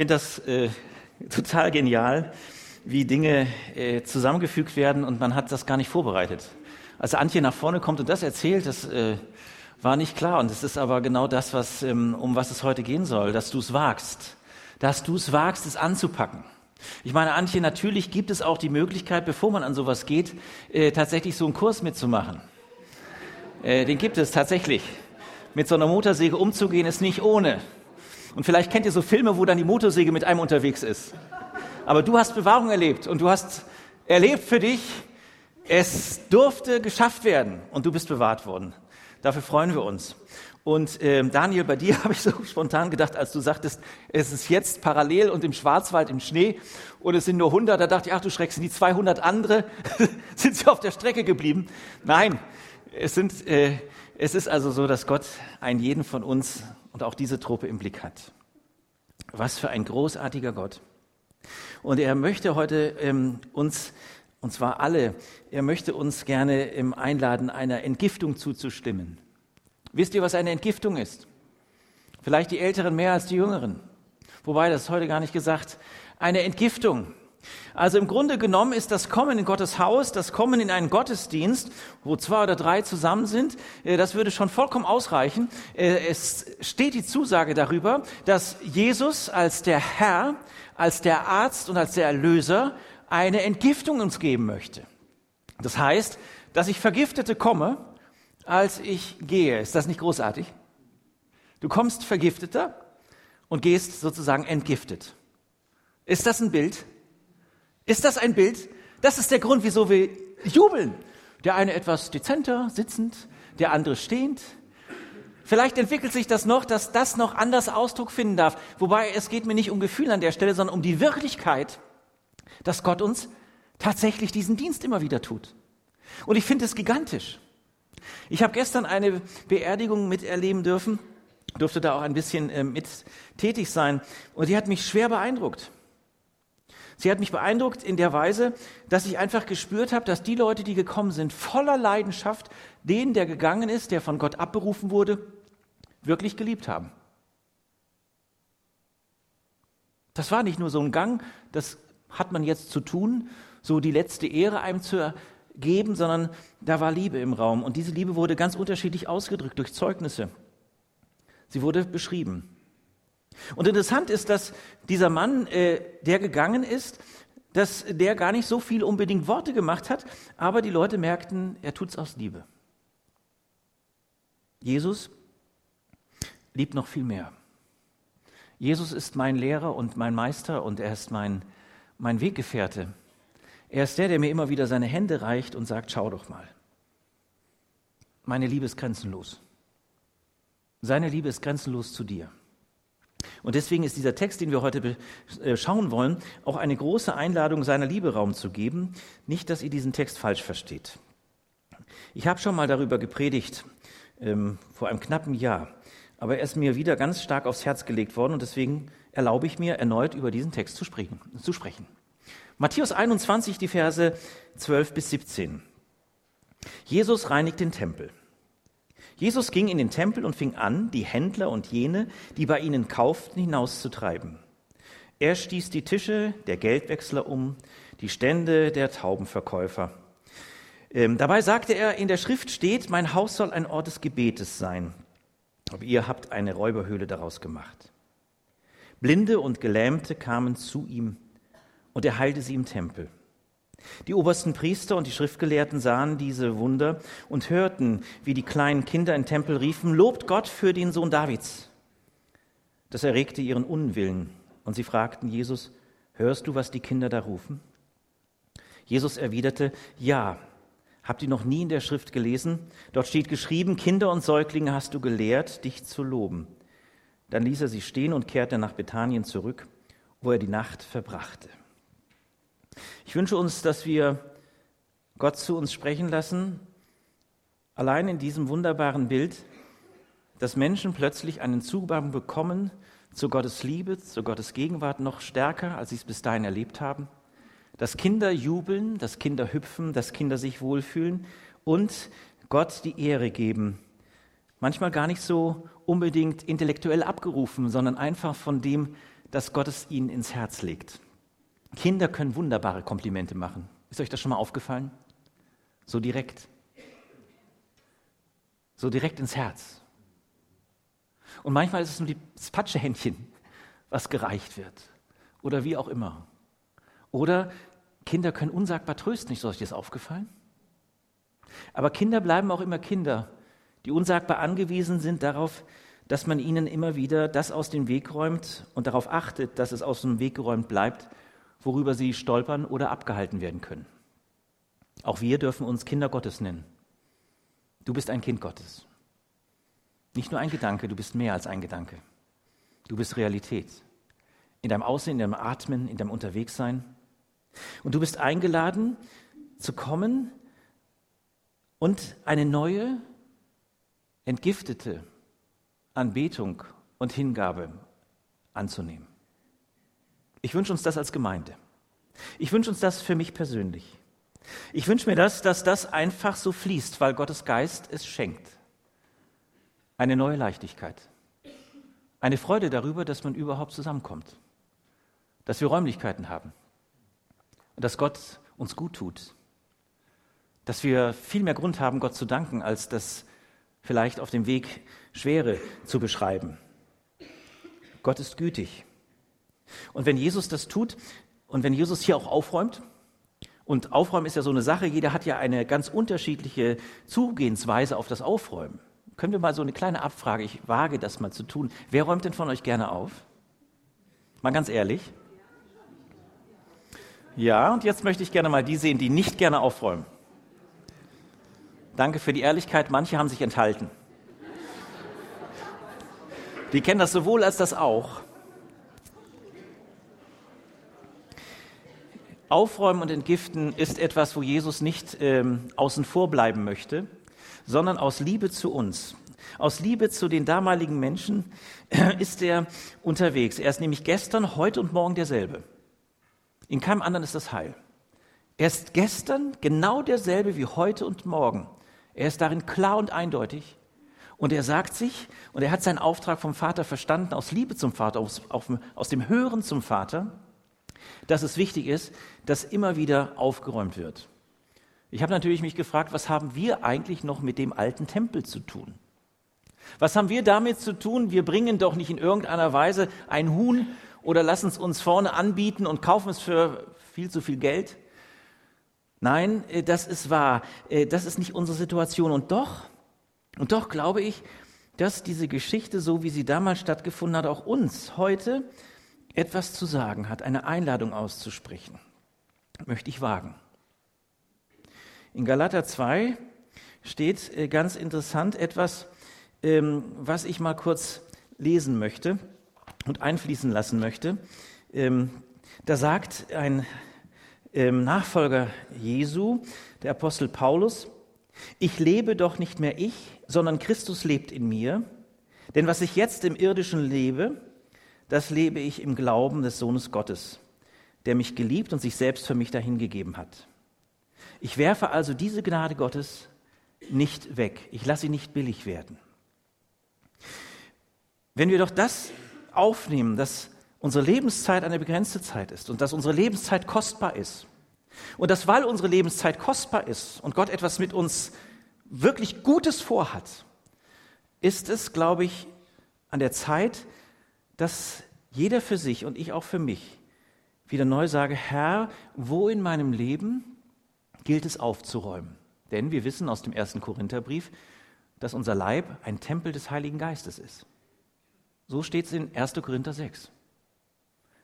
finde das äh, total genial, wie Dinge äh, zusammengefügt werden und man hat das gar nicht vorbereitet. Als Antje nach vorne kommt und das erzählt, das äh, war nicht klar. Und es ist aber genau das, was, ähm, um was es heute gehen soll, dass du es wagst. Dass du es wagst, es anzupacken. Ich meine, Antje, natürlich gibt es auch die Möglichkeit, bevor man an sowas geht, äh, tatsächlich so einen Kurs mitzumachen. Äh, den gibt es tatsächlich. Mit so einer Motorsäge umzugehen ist nicht ohne. Und vielleicht kennt ihr so Filme, wo dann die Motorsäge mit einem unterwegs ist. Aber du hast Bewahrung erlebt und du hast erlebt für dich, es durfte geschafft werden und du bist bewahrt worden. Dafür freuen wir uns. Und ähm, Daniel, bei dir habe ich so spontan gedacht, als du sagtest, es ist jetzt parallel und im Schwarzwald im Schnee und es sind nur 100, da dachte ich, ach du schreckst, die 200 andere sind sie auf der Strecke geblieben. Nein, es, sind, äh, es ist also so, dass Gott einen jeden von uns und auch diese Truppe im Blick hat. Was für ein großartiger Gott. Und er möchte heute ähm, uns, und zwar alle, er möchte uns gerne ähm, einladen, einer Entgiftung zuzustimmen. Wisst ihr, was eine Entgiftung ist? Vielleicht die Älteren mehr als die Jüngeren. Wobei, das ist heute gar nicht gesagt. Eine Entgiftung. Also im Grunde genommen ist das Kommen in Gottes Haus, das Kommen in einen Gottesdienst, wo zwei oder drei zusammen sind, äh, das würde schon vollkommen ausreichen. Äh, es steht die Zusage darüber, dass Jesus als der Herr, als der Arzt und als der Erlöser eine Entgiftung uns geben möchte. Das heißt, dass ich Vergiftete komme, als ich gehe. Ist das nicht großartig? Du kommst Vergifteter und gehst sozusagen entgiftet. Ist das ein Bild? Ist das ein Bild? Das ist der Grund, wieso wir jubeln. Der eine etwas dezenter, sitzend, der andere stehend. Vielleicht entwickelt sich das noch, dass das noch anders Ausdruck finden darf. Wobei es geht mir nicht um Gefühl an der Stelle, sondern um die Wirklichkeit, dass Gott uns tatsächlich diesen Dienst immer wieder tut. Und ich finde es gigantisch. Ich habe gestern eine Beerdigung miterleben dürfen, durfte da auch ein bisschen äh, mit tätig sein und die hat mich schwer beeindruckt. Sie hat mich beeindruckt in der Weise, dass ich einfach gespürt habe, dass die Leute, die gekommen sind, voller Leidenschaft, den, der gegangen ist, der von Gott abberufen wurde, wirklich geliebt haben. Das war nicht nur so ein Gang, das hat man jetzt zu tun, so die letzte Ehre einem zu geben, sondern da war Liebe im Raum. Und diese Liebe wurde ganz unterschiedlich ausgedrückt durch Zeugnisse. Sie wurde beschrieben. Und interessant ist, dass dieser Mann, äh, der gegangen ist, dass der gar nicht so viel unbedingt Worte gemacht hat, aber die Leute merkten, er tut es aus Liebe. Jesus liebt noch viel mehr. Jesus ist mein Lehrer und mein Meister und er ist mein, mein Weggefährte. Er ist der, der mir immer wieder seine Hände reicht und sagt, schau doch mal. Meine Liebe ist grenzenlos. Seine Liebe ist grenzenlos zu dir. Und deswegen ist dieser Text, den wir heute äh, schauen wollen, auch eine große Einladung, seiner Liebe Raum zu geben. Nicht, dass ihr diesen Text falsch versteht. Ich habe schon mal darüber gepredigt, ähm, vor einem knappen Jahr. Aber er ist mir wieder ganz stark aufs Herz gelegt worden und deswegen erlaube ich mir erneut über diesen Text zu sprechen. Zu sprechen. Matthäus 21, die Verse 12 bis 17. Jesus reinigt den Tempel. Jesus ging in den Tempel und fing an, die Händler und jene, die bei ihnen kauften, hinauszutreiben. Er stieß die Tische der Geldwechsler um, die Stände der Taubenverkäufer. Ähm, dabei sagte er, in der Schrift steht, mein Haus soll ein Ort des Gebetes sein. Aber ihr habt eine Räuberhöhle daraus gemacht. Blinde und Gelähmte kamen zu ihm und er heilte sie im Tempel. Die obersten Priester und die Schriftgelehrten sahen diese Wunder und hörten, wie die kleinen Kinder im Tempel riefen, Lobt Gott für den Sohn Davids. Das erregte ihren Unwillen und sie fragten Jesus, Hörst du, was die Kinder da rufen? Jesus erwiderte, Ja. Habt ihr noch nie in der Schrift gelesen? Dort steht geschrieben, Kinder und Säuglinge hast du gelehrt, dich zu loben. Dann ließ er sie stehen und kehrte nach Bethanien zurück, wo er die Nacht verbrachte. Ich wünsche uns, dass wir Gott zu uns sprechen lassen, allein in diesem wunderbaren Bild, dass Menschen plötzlich einen Zugang bekommen zu Gottes Liebe, zu Gottes Gegenwart noch stärker, als sie es bis dahin erlebt haben, dass Kinder jubeln, dass Kinder hüpfen, dass Kinder sich wohlfühlen und Gott die Ehre geben. Manchmal gar nicht so unbedingt intellektuell abgerufen, sondern einfach von dem, dass Gott es ihnen ins Herz legt. Kinder können wunderbare Komplimente machen. Ist euch das schon mal aufgefallen? So direkt. So direkt ins Herz. Und manchmal ist es nur das Patschehändchen, was gereicht wird. Oder wie auch immer. Oder Kinder können unsagbar trösten. Ist euch das aufgefallen? Aber Kinder bleiben auch immer Kinder, die unsagbar angewiesen sind darauf, dass man ihnen immer wieder das aus dem Weg räumt und darauf achtet, dass es aus dem Weg geräumt bleibt, worüber sie stolpern oder abgehalten werden können. Auch wir dürfen uns Kinder Gottes nennen. Du bist ein Kind Gottes. Nicht nur ein Gedanke, du bist mehr als ein Gedanke. Du bist Realität. In deinem Aussehen, in deinem Atmen, in deinem Unterwegssein. Und du bist eingeladen zu kommen und eine neue, entgiftete Anbetung und Hingabe anzunehmen. Ich wünsche uns das als Gemeinde. Ich wünsche uns das für mich persönlich. Ich wünsche mir das, dass das einfach so fließt, weil Gottes Geist es schenkt. Eine neue Leichtigkeit. Eine Freude darüber, dass man überhaupt zusammenkommt. Dass wir Räumlichkeiten haben. Und dass Gott uns gut tut. Dass wir viel mehr Grund haben, Gott zu danken, als das vielleicht auf dem Weg Schwere zu beschreiben. Gott ist gütig. Und wenn Jesus das tut und wenn Jesus hier auch aufräumt, und Aufräumen ist ja so eine Sache, jeder hat ja eine ganz unterschiedliche Zugehensweise auf das Aufräumen. Können wir mal so eine kleine Abfrage, ich wage das mal zu tun. Wer räumt denn von euch gerne auf? Mal ganz ehrlich. Ja, und jetzt möchte ich gerne mal die sehen, die nicht gerne aufräumen. Danke für die Ehrlichkeit, manche haben sich enthalten. Die kennen das sowohl als das auch. Aufräumen und Entgiften ist etwas, wo Jesus nicht ähm, außen vor bleiben möchte, sondern aus Liebe zu uns. Aus Liebe zu den damaligen Menschen ist er unterwegs. Er ist nämlich gestern, heute und morgen derselbe. In keinem anderen ist das Heil. Er ist gestern genau derselbe wie heute und morgen. Er ist darin klar und eindeutig. Und er sagt sich, und er hat seinen Auftrag vom Vater verstanden, aus Liebe zum Vater, aus, aus dem Hören zum Vater, dass es wichtig ist, dass immer wieder aufgeräumt wird. Ich habe natürlich mich gefragt, was haben wir eigentlich noch mit dem alten Tempel zu tun? Was haben wir damit zu tun? Wir bringen doch nicht in irgendeiner Weise ein Huhn oder lassen es uns vorne anbieten und kaufen es für viel zu viel Geld. Nein, äh, das ist wahr. Äh, das ist nicht unsere Situation. Und doch, und doch glaube ich, dass diese Geschichte, so wie sie damals stattgefunden hat, auch uns heute etwas zu sagen hat, eine Einladung auszusprechen, möchte ich wagen. In Galater 2 steht äh, ganz interessant etwas, ähm, was ich mal kurz lesen möchte und einfließen lassen möchte. Ähm, da sagt ein ähm, Nachfolger Jesu, der Apostel Paulus, ich lebe doch nicht mehr ich, sondern Christus lebt in mir. Denn was ich jetzt im irdischen lebe, das lebe ich im Glauben des Sohnes Gottes, der mich geliebt und sich selbst für mich dahingegeben hat. Ich werfe also diese Gnade Gottes nicht weg. Ich lasse sie nicht billig werden. Wenn wir doch das aufnehmen, dass unsere Lebenszeit eine begrenzte Zeit ist und dass unsere Lebenszeit kostbar ist und dass, weil unsere Lebenszeit kostbar ist und Gott etwas mit uns wirklich Gutes vorhat, ist es, glaube ich, an der Zeit, dass jeder für sich und ich auch für mich wieder neu sage, Herr, wo in meinem Leben gilt es aufzuräumen? Denn wir wissen aus dem ersten Korintherbrief, dass unser Leib ein Tempel des Heiligen Geistes ist. So steht es in 1. Korinther 6.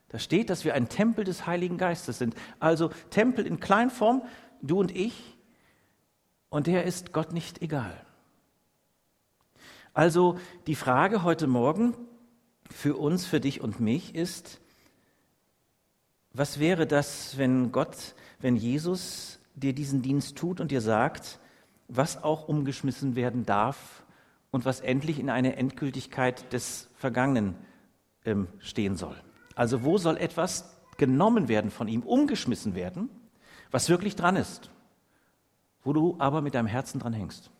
Da steht, dass wir ein Tempel des Heiligen Geistes sind. Also Tempel in Kleinform, du und ich. Und der ist Gott nicht egal. Also die Frage heute Morgen, für uns, für dich und mich ist, was wäre das, wenn Gott, wenn Jesus dir diesen Dienst tut und dir sagt, was auch umgeschmissen werden darf und was endlich in eine Endgültigkeit des Vergangenen ähm, stehen soll. Also wo soll etwas genommen werden von ihm, umgeschmissen werden, was wirklich dran ist, wo du aber mit deinem Herzen dran hängst.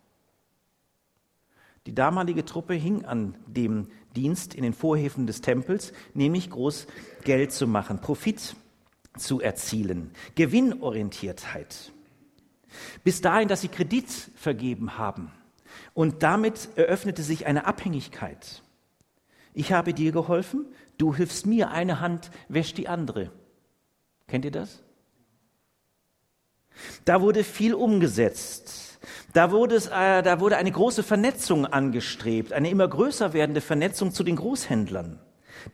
Die damalige Truppe hing an dem Dienst in den Vorhöfen des Tempels, nämlich groß Geld zu machen, Profit zu erzielen, Gewinnorientiertheit. Bis dahin, dass sie Kredit vergeben haben. Und damit eröffnete sich eine Abhängigkeit. Ich habe dir geholfen, du hilfst mir, eine Hand wäscht die andere. Kennt ihr das? Da wurde viel umgesetzt. Da wurde, es, äh, da wurde eine große Vernetzung angestrebt, eine immer größer werdende Vernetzung zu den Großhändlern.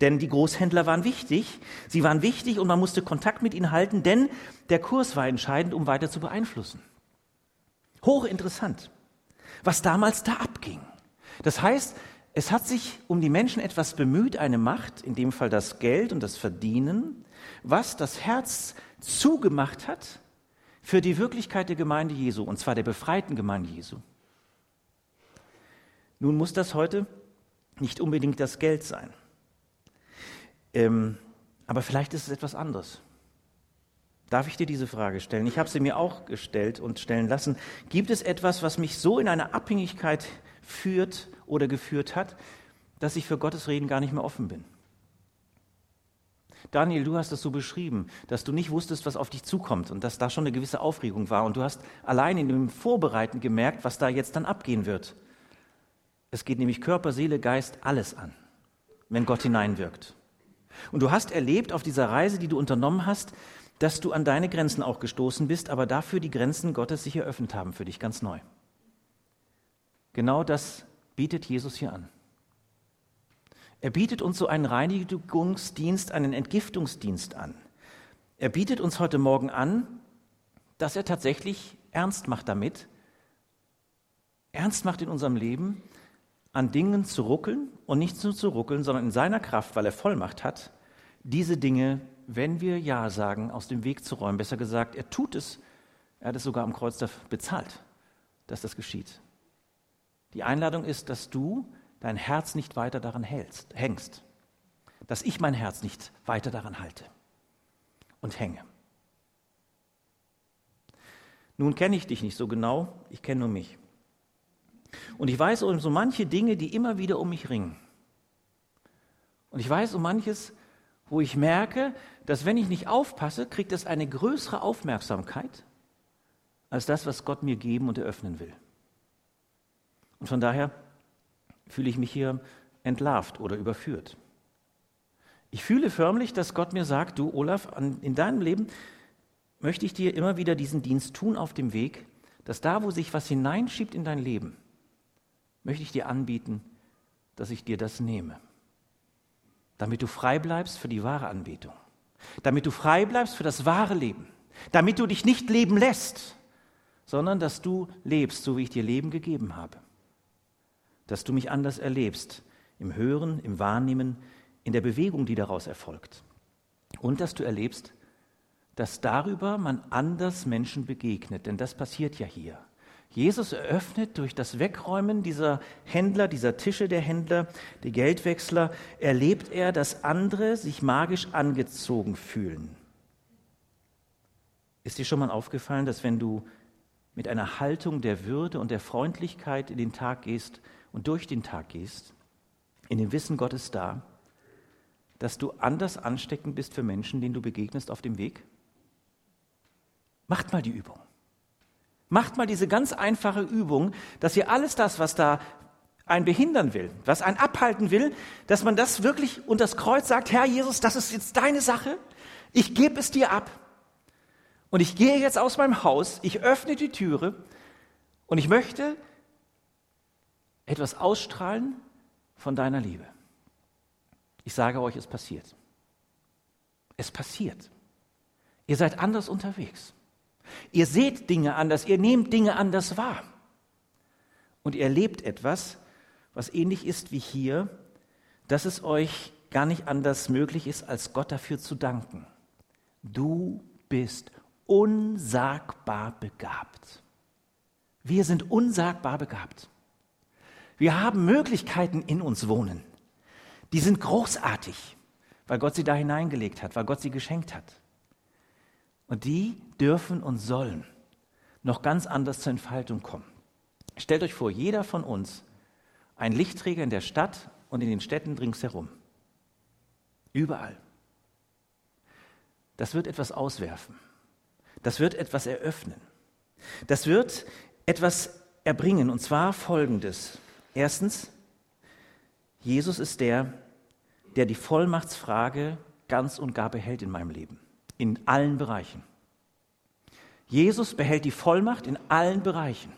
Denn die Großhändler waren wichtig. Sie waren wichtig und man musste Kontakt mit ihnen halten, denn der Kurs war entscheidend, um weiter zu beeinflussen. Hochinteressant, was damals da abging. Das heißt, es hat sich um die Menschen etwas bemüht, eine Macht, in dem Fall das Geld und das Verdienen, was das Herz zugemacht hat für die Wirklichkeit der Gemeinde Jesu, und zwar der befreiten Gemeinde Jesu. Nun muss das heute nicht unbedingt das Geld sein. Ähm, aber vielleicht ist es etwas anderes. Darf ich dir diese Frage stellen? Ich habe sie mir auch gestellt und stellen lassen. Gibt es etwas, was mich so in eine Abhängigkeit führt oder geführt hat, dass ich für Gottes Reden gar nicht mehr offen bin? Daniel, du hast das so beschrieben, dass du nicht wusstest, was auf dich zukommt und dass da schon eine gewisse Aufregung war und du hast allein in dem Vorbereiten gemerkt, was da jetzt dann abgehen wird. Es geht nämlich Körper, Seele, Geist, alles an, wenn Gott hineinwirkt. Und du hast erlebt auf dieser Reise, die du unternommen hast, dass du an deine Grenzen auch gestoßen bist, aber dafür die Grenzen Gottes sich eröffnet haben für dich ganz neu. Genau das bietet Jesus hier an. Er bietet uns so einen Reinigungsdienst, einen Entgiftungsdienst an. Er bietet uns heute Morgen an, dass er tatsächlich ernst macht damit, ernst macht in unserem Leben, an Dingen zu ruckeln und nicht nur zu ruckeln, sondern in seiner Kraft, weil er Vollmacht hat, diese Dinge wenn wir Ja sagen, aus dem Weg zu räumen. Besser gesagt, er tut es. Er hat es sogar am Kreuz bezahlt, dass das geschieht. Die Einladung ist, dass du dein Herz nicht weiter daran hältst, hängst. Dass ich mein Herz nicht weiter daran halte und hänge. Nun kenne ich dich nicht so genau, ich kenne nur mich. Und ich weiß um so manche Dinge, die immer wieder um mich ringen. Und ich weiß um manches, wo ich merke, dass wenn ich nicht aufpasse, kriegt es eine größere Aufmerksamkeit als das, was Gott mir geben und eröffnen will. Und von daher fühle ich mich hier entlarvt oder überführt. Ich fühle förmlich, dass Gott mir sagt, du Olaf, in deinem Leben möchte ich dir immer wieder diesen Dienst tun auf dem Weg, dass da, wo sich was hineinschiebt in dein Leben, möchte ich dir anbieten, dass ich dir das nehme. Damit du frei bleibst für die wahre Anbetung, damit du frei bleibst für das wahre Leben, damit du dich nicht leben lässt, sondern dass du lebst, so wie ich dir Leben gegeben habe, dass du mich anders erlebst, im Hören, im Wahrnehmen, in der Bewegung, die daraus erfolgt und dass du erlebst, dass darüber man anders Menschen begegnet, denn das passiert ja hier. Jesus eröffnet durch das Wegräumen dieser Händler, dieser Tische der Händler, der Geldwechsler, erlebt er, dass andere sich magisch angezogen fühlen. Ist dir schon mal aufgefallen, dass wenn du mit einer Haltung der Würde und der Freundlichkeit in den Tag gehst und durch den Tag gehst, in dem Wissen Gottes da, dass du anders ansteckend bist für Menschen, denen du begegnest auf dem Weg? Macht mal die Übung. Macht mal diese ganz einfache Übung, dass ihr alles das, was da einen behindern will, was einen abhalten will, dass man das wirklich unter das Kreuz sagt, Herr Jesus, das ist jetzt deine Sache, ich gebe es dir ab. Und ich gehe jetzt aus meinem Haus, ich öffne die Türe und ich möchte etwas ausstrahlen von deiner Liebe. Ich sage euch, es passiert. Es passiert. Ihr seid anders unterwegs. Ihr seht Dinge anders, ihr nehmt Dinge anders wahr. Und ihr erlebt etwas, was ähnlich ist wie hier, dass es euch gar nicht anders möglich ist, als Gott dafür zu danken. Du bist unsagbar begabt. Wir sind unsagbar begabt. Wir haben Möglichkeiten in uns wohnen. Die sind großartig, weil Gott sie da hineingelegt hat, weil Gott sie geschenkt hat. Und die dürfen und sollen noch ganz anders zur Entfaltung kommen. Stellt euch vor, jeder von uns, ein Lichtträger in der Stadt und in den Städten ringsherum. Überall. Das wird etwas auswerfen. Das wird etwas eröffnen. Das wird etwas erbringen, und zwar Folgendes. Erstens, Jesus ist der, der die Vollmachtsfrage ganz und gar behält in meinem Leben, in allen Bereichen. Jesus behält die Vollmacht in allen Bereichen,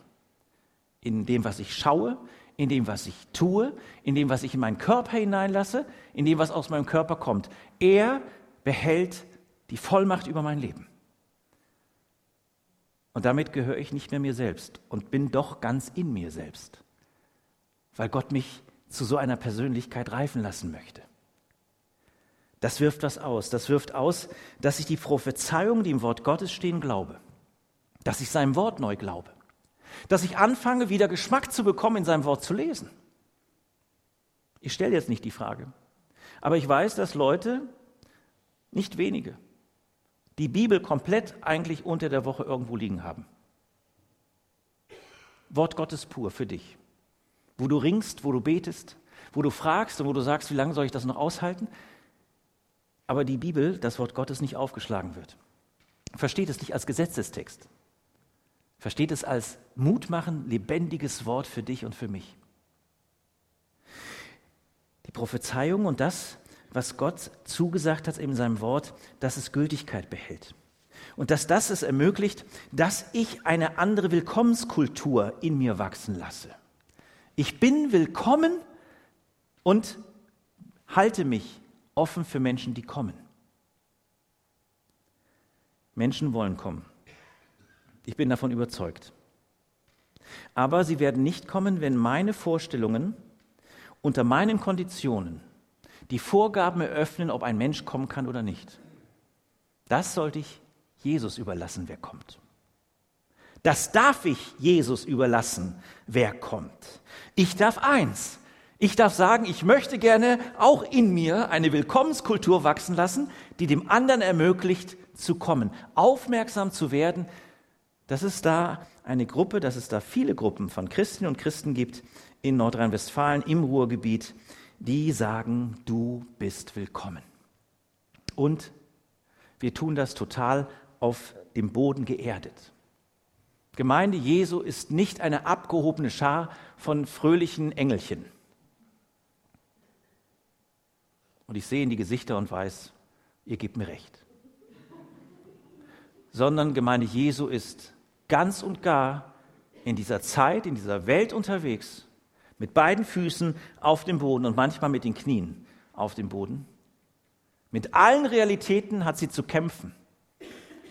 in dem, was ich schaue, in dem, was ich tue, in dem, was ich in meinen Körper hineinlasse, in dem, was aus meinem Körper kommt. Er behält die Vollmacht über mein Leben. Und damit gehöre ich nicht mehr mir selbst und bin doch ganz in mir selbst, weil Gott mich zu so einer Persönlichkeit reifen lassen möchte. Das wirft was aus. Das wirft aus, dass ich die Prophezeiungen, die im Wort Gottes stehen, glaube. Dass ich seinem Wort neu glaube. Dass ich anfange, wieder Geschmack zu bekommen, in seinem Wort zu lesen. Ich stelle jetzt nicht die Frage. Aber ich weiß, dass Leute, nicht wenige, die Bibel komplett eigentlich unter der Woche irgendwo liegen haben. Wort Gottes pur für dich. Wo du ringst, wo du betest, wo du fragst und wo du sagst, wie lange soll ich das noch aushalten? Aber die Bibel, das Wort Gottes, nicht aufgeschlagen wird. Versteht es nicht als Gesetzestext. Versteht es als mutmachen, lebendiges Wort für dich und für mich. Die Prophezeiung und das, was Gott zugesagt hat in seinem Wort, dass es Gültigkeit behält. Und dass das es ermöglicht, dass ich eine andere Willkommenskultur in mir wachsen lasse. Ich bin willkommen und halte mich offen für Menschen, die kommen. Menschen wollen kommen. Ich bin davon überzeugt. Aber sie werden nicht kommen, wenn meine Vorstellungen unter meinen Konditionen die Vorgaben eröffnen, ob ein Mensch kommen kann oder nicht. Das sollte ich Jesus überlassen, wer kommt. Das darf ich Jesus überlassen, wer kommt. Ich darf eins. Ich darf sagen, ich möchte gerne auch in mir eine Willkommenskultur wachsen lassen, die dem anderen ermöglicht zu kommen, aufmerksam zu werden, dass es da eine Gruppe, dass es da viele Gruppen von Christinnen und Christen gibt in Nordrhein-Westfalen, im Ruhrgebiet, die sagen, du bist willkommen. Und wir tun das total auf dem Boden geerdet. Gemeinde Jesu ist nicht eine abgehobene Schar von fröhlichen Engelchen. Und ich sehe in die Gesichter und weiß, ihr gebt mir recht. Sondern Gemeinde Jesu ist ganz und gar in dieser Zeit, in dieser Welt unterwegs mit beiden Füßen auf dem Boden und manchmal mit den Knien auf dem Boden. Mit allen Realitäten hat sie zu kämpfen.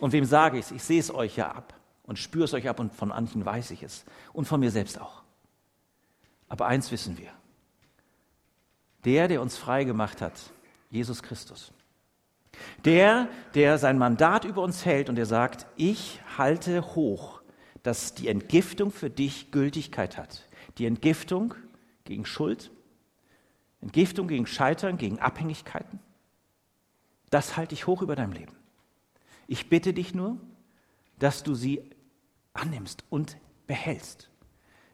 Und wem sage ich es? Ich sehe es euch ja ab und spüre es euch ab und von manchen weiß ich es und von mir selbst auch. Aber eins wissen wir. Der, der uns frei gemacht hat, Jesus Christus. Der, der sein Mandat über uns hält und der sagt, ich halte hoch, dass die Entgiftung für dich Gültigkeit hat. Die Entgiftung gegen Schuld, Entgiftung gegen Scheitern, gegen Abhängigkeiten. Das halte ich hoch über deinem Leben. Ich bitte dich nur, dass du sie annimmst und behältst.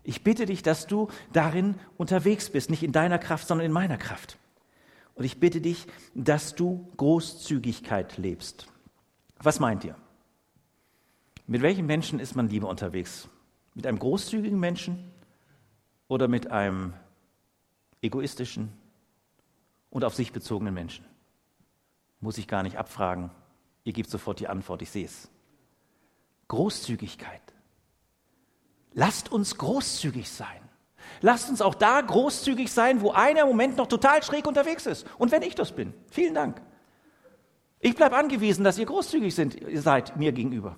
Ich bitte dich, dass du darin unterwegs bist, nicht in deiner Kraft, sondern in meiner Kraft. Und ich bitte dich, dass du Großzügigkeit lebst. Was meint ihr? Mit welchem Menschen ist man lieber unterwegs? Mit einem großzügigen Menschen oder mit einem egoistischen und auf sich bezogenen Menschen? Muss ich gar nicht abfragen. Ihr gebt sofort die Antwort, ich sehe es. Großzügigkeit. Lasst uns großzügig sein. Lasst uns auch da großzügig sein, wo einer im Moment noch total schräg unterwegs ist. Und wenn ich das bin, vielen Dank. Ich bleibe angewiesen, dass ihr großzügig sind, seid mir gegenüber.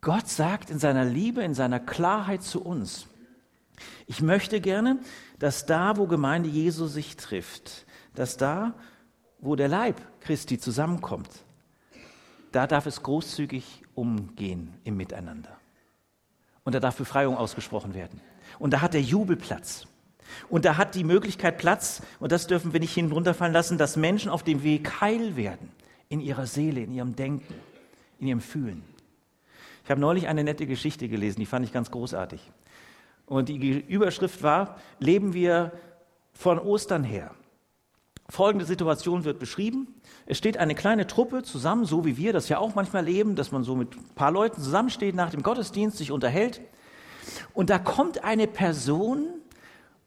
Gott sagt in seiner Liebe, in seiner Klarheit zu uns, ich möchte gerne, dass da, wo Gemeinde Jesu sich trifft, dass da, wo der Leib Christi zusammenkommt, da darf es großzügig umgehen im Miteinander. Und da darf Befreiung ausgesprochen werden. Und da hat der Jubel Platz. Und da hat die Möglichkeit Platz, und das dürfen wir nicht hinunterfallen lassen, dass Menschen auf dem Weg heil werden, in ihrer Seele, in ihrem Denken, in ihrem Fühlen. Ich habe neulich eine nette Geschichte gelesen, die fand ich ganz großartig. Und die Überschrift war, leben wir von Ostern her. Folgende Situation wird beschrieben. Es steht eine kleine Truppe zusammen, so wie wir das ja auch manchmal leben, dass man so mit ein paar Leuten zusammensteht nach dem Gottesdienst, sich unterhält. Und da kommt eine Person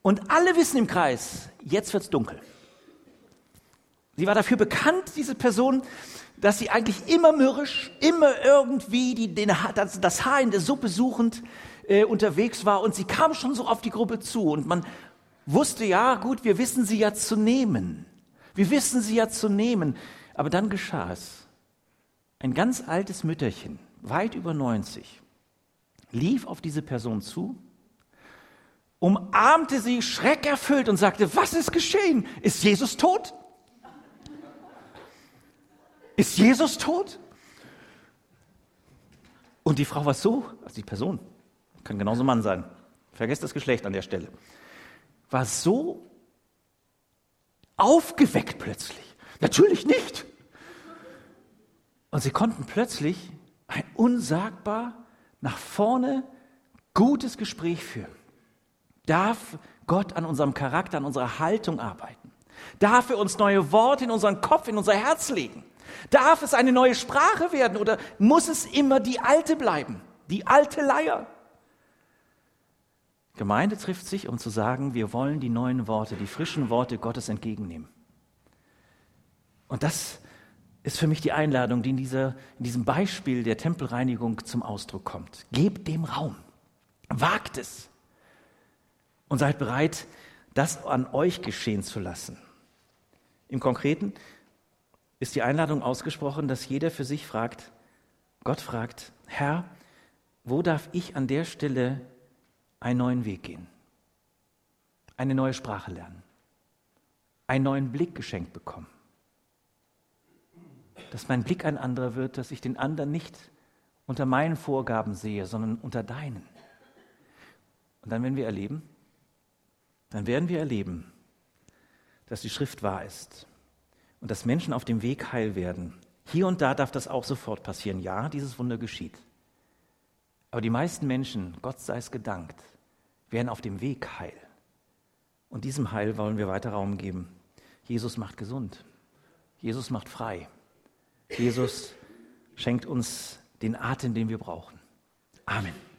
und alle wissen im Kreis, jetzt wird's dunkel. Sie war dafür bekannt, diese Person, dass sie eigentlich immer mürrisch, immer irgendwie die, den, das, das Haar in der Suppe suchend äh, unterwegs war und sie kam schon so auf die Gruppe zu und man wusste, ja gut, wir wissen sie ja zu nehmen. Wir wissen sie ja zu nehmen. Aber dann geschah es. Ein ganz altes Mütterchen, weit über 90, lief auf diese Person zu, umarmte sie schreckerfüllt und sagte, was ist geschehen? Ist Jesus tot? Ist Jesus tot? Und die Frau war so, also die Person, kann genauso Mann sein, vergesst das Geschlecht an der Stelle, war so aufgeweckt plötzlich. Natürlich nicht. Und sie konnten plötzlich ein unsagbar nach vorne gutes Gespräch führen. Darf Gott an unserem Charakter, an unserer Haltung arbeiten? Darf er uns neue Worte in unseren Kopf, in unser Herz legen? Darf es eine neue Sprache werden oder muss es immer die alte bleiben? Die alte Leier? Gemeinde trifft sich, um zu sagen, wir wollen die neuen Worte, die frischen Worte Gottes entgegennehmen. Und das ist für mich die Einladung, die in, dieser, in diesem Beispiel der Tempelreinigung zum Ausdruck kommt. Gebt dem Raum. Wagt es. Und seid bereit, das an euch geschehen zu lassen. Im Konkreten, ist die Einladung ausgesprochen, dass jeder für sich fragt, Gott fragt, Herr, wo darf ich an der Stelle einen neuen Weg gehen? Eine neue Sprache lernen? Einen neuen Blick geschenkt bekommen? Dass mein Blick ein anderer wird, dass ich den anderen nicht unter meinen Vorgaben sehe, sondern unter deinen. Und dann werden wir erleben, dann werden wir erleben, dass die Schrift wahr ist und dass Menschen auf dem Weg heil werden. Hier und da darf das auch sofort passieren. Ja, dieses Wunder geschieht. Aber die meisten Menschen, Gott sei es gedankt, werden auf dem Weg heil. Und diesem Heil wollen wir weiter Raum geben. Jesus macht gesund. Jesus macht frei. Jesus schenkt uns den Atem, den wir brauchen. Amen.